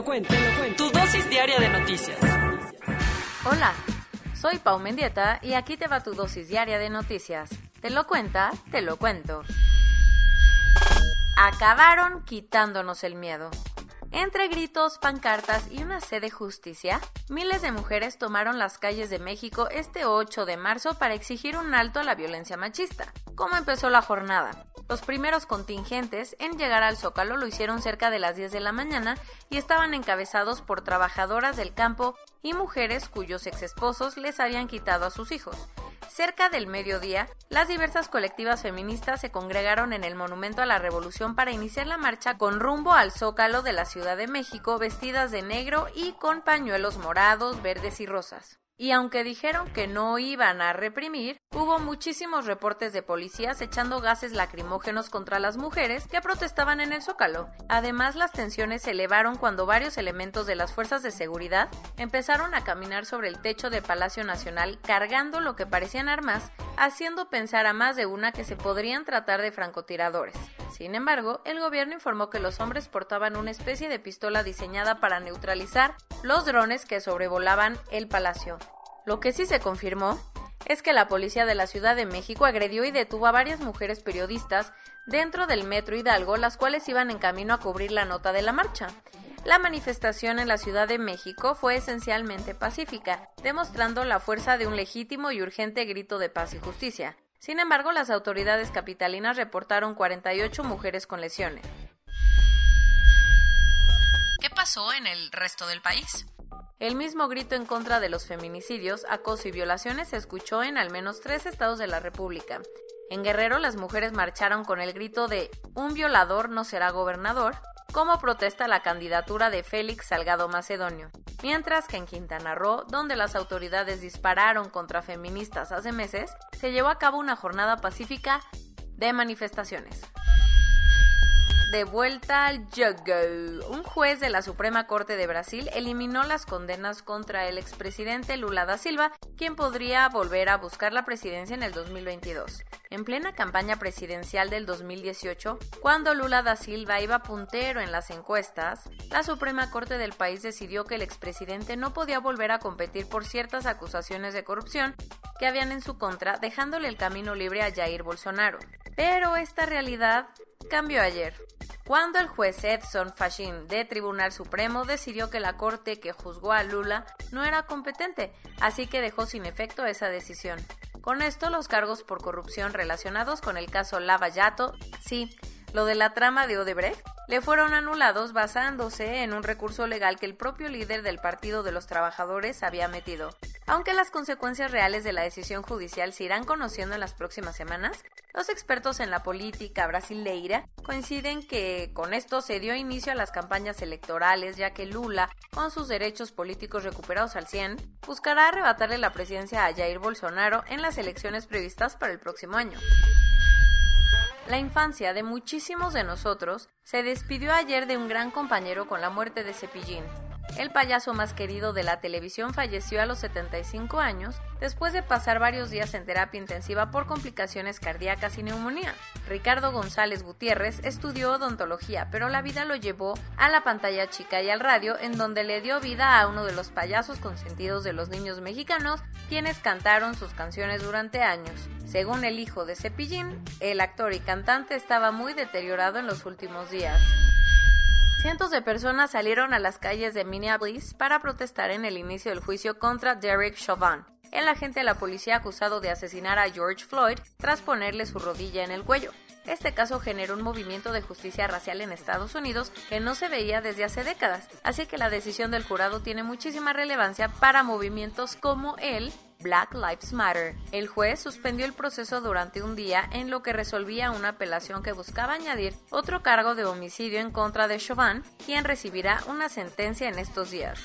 Lo cuento. Tu dosis diaria de noticias. Hola, soy Pau Mendieta y aquí te va tu dosis diaria de noticias. Te lo cuenta, te lo cuento. Acabaron quitándonos el miedo. Entre gritos, pancartas y una sed de justicia, miles de mujeres tomaron las calles de México este 8 de marzo para exigir un alto a la violencia machista. ¿Cómo empezó la jornada? Los primeros contingentes en llegar al Zócalo lo hicieron cerca de las 10 de la mañana y estaban encabezados por trabajadoras del campo y mujeres cuyos exesposos les habían quitado a sus hijos. Cerca del mediodía, las diversas colectivas feministas se congregaron en el Monumento a la Revolución para iniciar la marcha con rumbo al Zócalo de la Ciudad de México vestidas de negro y con pañuelos morados, verdes y rosas. Y aunque dijeron que no iban a reprimir, hubo muchísimos reportes de policías echando gases lacrimógenos contra las mujeres que protestaban en el Zócalo. Además, las tensiones se elevaron cuando varios elementos de las fuerzas de seguridad empezaron a caminar sobre el techo del Palacio Nacional cargando lo que parecían armas, haciendo pensar a más de una que se podrían tratar de francotiradores. Sin embargo, el gobierno informó que los hombres portaban una especie de pistola diseñada para neutralizar los drones que sobrevolaban el palacio. Lo que sí se confirmó es que la policía de la Ciudad de México agredió y detuvo a varias mujeres periodistas dentro del metro Hidalgo, las cuales iban en camino a cubrir la nota de la marcha. La manifestación en la Ciudad de México fue esencialmente pacífica, demostrando la fuerza de un legítimo y urgente grito de paz y justicia. Sin embargo, las autoridades capitalinas reportaron 48 mujeres con lesiones. ¿Qué pasó en el resto del país? El mismo grito en contra de los feminicidios, acoso y violaciones se escuchó en al menos tres estados de la República. En Guerrero las mujeres marcharon con el grito de Un violador no será gobernador, como protesta la candidatura de Félix Salgado Macedonio, mientras que en Quintana Roo, donde las autoridades dispararon contra feministas hace meses, se llevó a cabo una jornada pacífica de manifestaciones. De vuelta al juego. Un juez de la Suprema Corte de Brasil eliminó las condenas contra el expresidente Lula da Silva, quien podría volver a buscar la presidencia en el 2022. En plena campaña presidencial del 2018, cuando Lula da Silva iba puntero en las encuestas, la Suprema Corte del país decidió que el expresidente no podía volver a competir por ciertas acusaciones de corrupción que habían en su contra, dejándole el camino libre a Jair Bolsonaro. Pero esta realidad cambió ayer, cuando el juez Edson Fashin de Tribunal Supremo decidió que la corte que juzgó a Lula no era competente, así que dejó sin efecto esa decisión. Con esto, los cargos por corrupción relacionados con el caso Lava Yato, sí, lo de la trama de Odebrecht, le fueron anulados basándose en un recurso legal que el propio líder del Partido de los Trabajadores había metido. Aunque las consecuencias reales de la decisión judicial se irán conociendo en las próximas semanas, los expertos en la política brasileira coinciden que con esto se dio inicio a las campañas electorales, ya que Lula, con sus derechos políticos recuperados al 100, buscará arrebatarle la presidencia a Jair Bolsonaro en las elecciones previstas para el próximo año. La infancia de muchísimos de nosotros se despidió ayer de un gran compañero con la muerte de Cepillín. El payaso más querido de la televisión falleció a los 75 años después de pasar varios días en terapia intensiva por complicaciones cardíacas y neumonía. Ricardo González Gutiérrez estudió odontología, pero la vida lo llevó a la pantalla chica y al radio, en donde le dio vida a uno de los payasos consentidos de los niños mexicanos, quienes cantaron sus canciones durante años. Según el hijo de Cepillín, el actor y cantante estaba muy deteriorado en los últimos días. Cientos de personas salieron a las calles de Minneapolis para protestar en el inicio del juicio contra Derek Chauvin, el agente de la policía acusado de asesinar a George Floyd tras ponerle su rodilla en el cuello. Este caso generó un movimiento de justicia racial en Estados Unidos que no se veía desde hace décadas, así que la decisión del jurado tiene muchísima relevancia para movimientos como el Black Lives Matter. El juez suspendió el proceso durante un día en lo que resolvía una apelación que buscaba añadir otro cargo de homicidio en contra de Chauvin, quien recibirá una sentencia en estos días.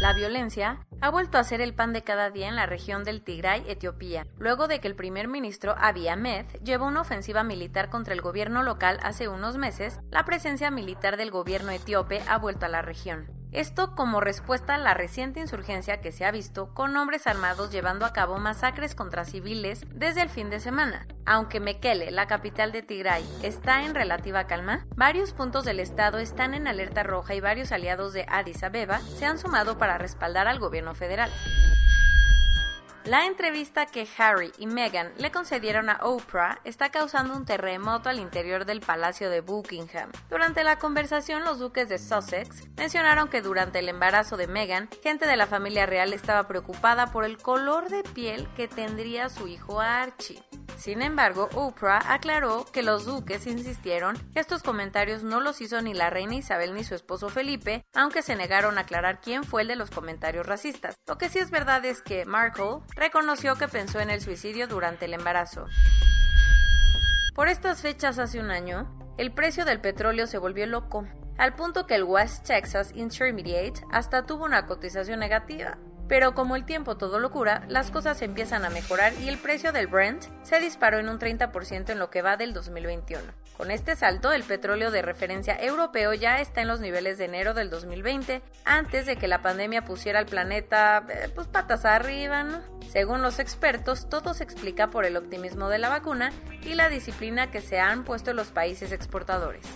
La violencia ha vuelto a ser el pan de cada día en la región del Tigray, Etiopía, luego de que el primer ministro Abiy Ahmed llevó una ofensiva militar contra el gobierno local hace unos meses, la presencia militar del gobierno etíope ha vuelto a la región. Esto como respuesta a la reciente insurgencia que se ha visto con hombres armados llevando a cabo masacres contra civiles desde el fin de semana. Aunque Mekele, la capital de Tigray, está en relativa calma, varios puntos del estado están en alerta roja y varios aliados de Addis Abeba se han sumado para respaldar al gobierno federal. La entrevista que Harry y Meghan le concedieron a Oprah está causando un terremoto al interior del Palacio de Buckingham. Durante la conversación, los duques de Sussex mencionaron que durante el embarazo de Meghan, gente de la familia real estaba preocupada por el color de piel que tendría su hijo Archie. Sin embargo, Oprah aclaró que los duques insistieron que estos comentarios no los hizo ni la reina Isabel ni su esposo Felipe, aunque se negaron a aclarar quién fue el de los comentarios racistas. Lo que sí es verdad es que Markle reconoció que pensó en el suicidio durante el embarazo. Por estas fechas hace un año, el precio del petróleo se volvió loco, al punto que el West Texas Intermediate hasta tuvo una cotización negativa. Pero como el tiempo todo lo cura, las cosas empiezan a mejorar y el precio del Brent se disparó en un 30% en lo que va del 2021. Con este salto, el petróleo de referencia europeo ya está en los niveles de enero del 2020, antes de que la pandemia pusiera al planeta eh, pues patas arriba, ¿no? Según los expertos, todo se explica por el optimismo de la vacuna y la disciplina que se han puesto los países exportadores.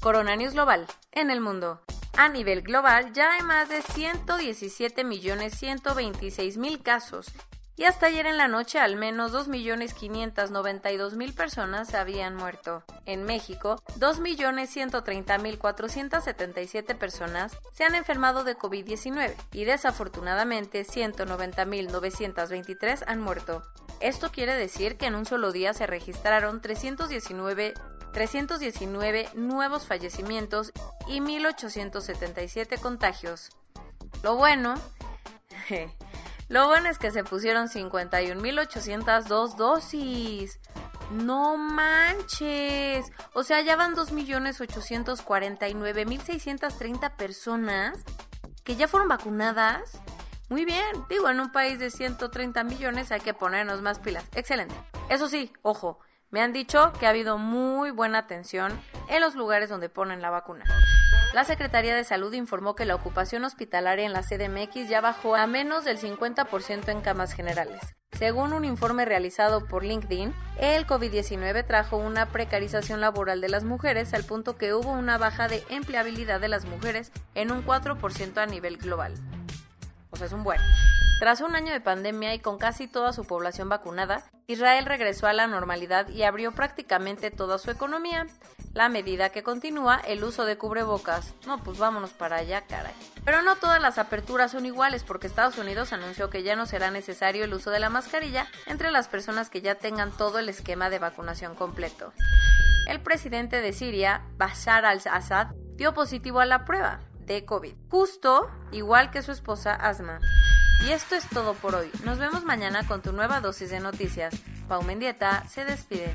Corona Global en el mundo. A nivel global ya hay más de 117.126.000 casos y hasta ayer en la noche al menos 2.592.000 personas habían muerto. En México, 2.130.477 personas se han enfermado de COVID-19 y desafortunadamente 190.923 han muerto. Esto quiere decir que en un solo día se registraron 319 319 nuevos fallecimientos y 1.877 contagios. Lo bueno, lo bueno es que se pusieron 51.802 dosis. No manches. O sea, ya van 2.849.630 personas que ya fueron vacunadas. Muy bien, digo, en un país de 130 millones hay que ponernos más pilas. Excelente. Eso sí, ojo, me han dicho que ha habido muy buena atención en los lugares donde ponen la vacuna. La Secretaría de Salud informó que la ocupación hospitalaria en la CDMX ya bajó a menos del 50% en camas generales. Según un informe realizado por LinkedIn, el COVID-19 trajo una precarización laboral de las mujeres al punto que hubo una baja de empleabilidad de las mujeres en un 4% a nivel global. O sea, es un buen. Tras un año de pandemia y con casi toda su población vacunada, Israel regresó a la normalidad y abrió prácticamente toda su economía. La medida que continúa el uso de cubrebocas. No, pues vámonos para allá, caray. Pero no todas las aperturas son iguales porque Estados Unidos anunció que ya no será necesario el uso de la mascarilla entre las personas que ya tengan todo el esquema de vacunación completo. El presidente de Siria, Bashar al-Assad, dio positivo a la prueba de COVID, justo igual que su esposa Asma. Y esto es todo por hoy. Nos vemos mañana con tu nueva dosis de noticias. Pau Mendieta se despide.